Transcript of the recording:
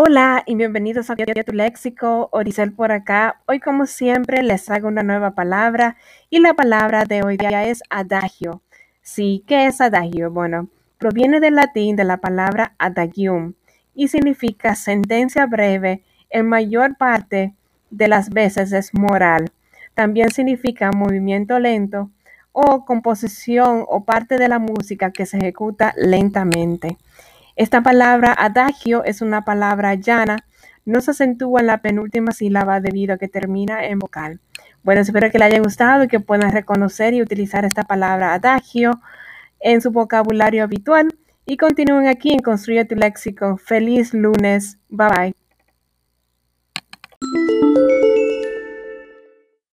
Hola y bienvenidos a tu léxico, Oricel por acá. Hoy como siempre les hago una nueva palabra y la palabra de hoy día es adagio. Sí, ¿qué es adagio? Bueno, proviene del latín de la palabra adagium y significa sentencia breve, en mayor parte de las veces es moral. También significa movimiento lento o composición o parte de la música que se ejecuta lentamente. Esta palabra adagio es una palabra llana, no se acentúa en la penúltima sílaba debido a que termina en vocal. Bueno, espero que le haya gustado y que puedan reconocer y utilizar esta palabra adagio en su vocabulario habitual y continúen aquí en Construye tu Léxico. Feliz lunes. Bye bye.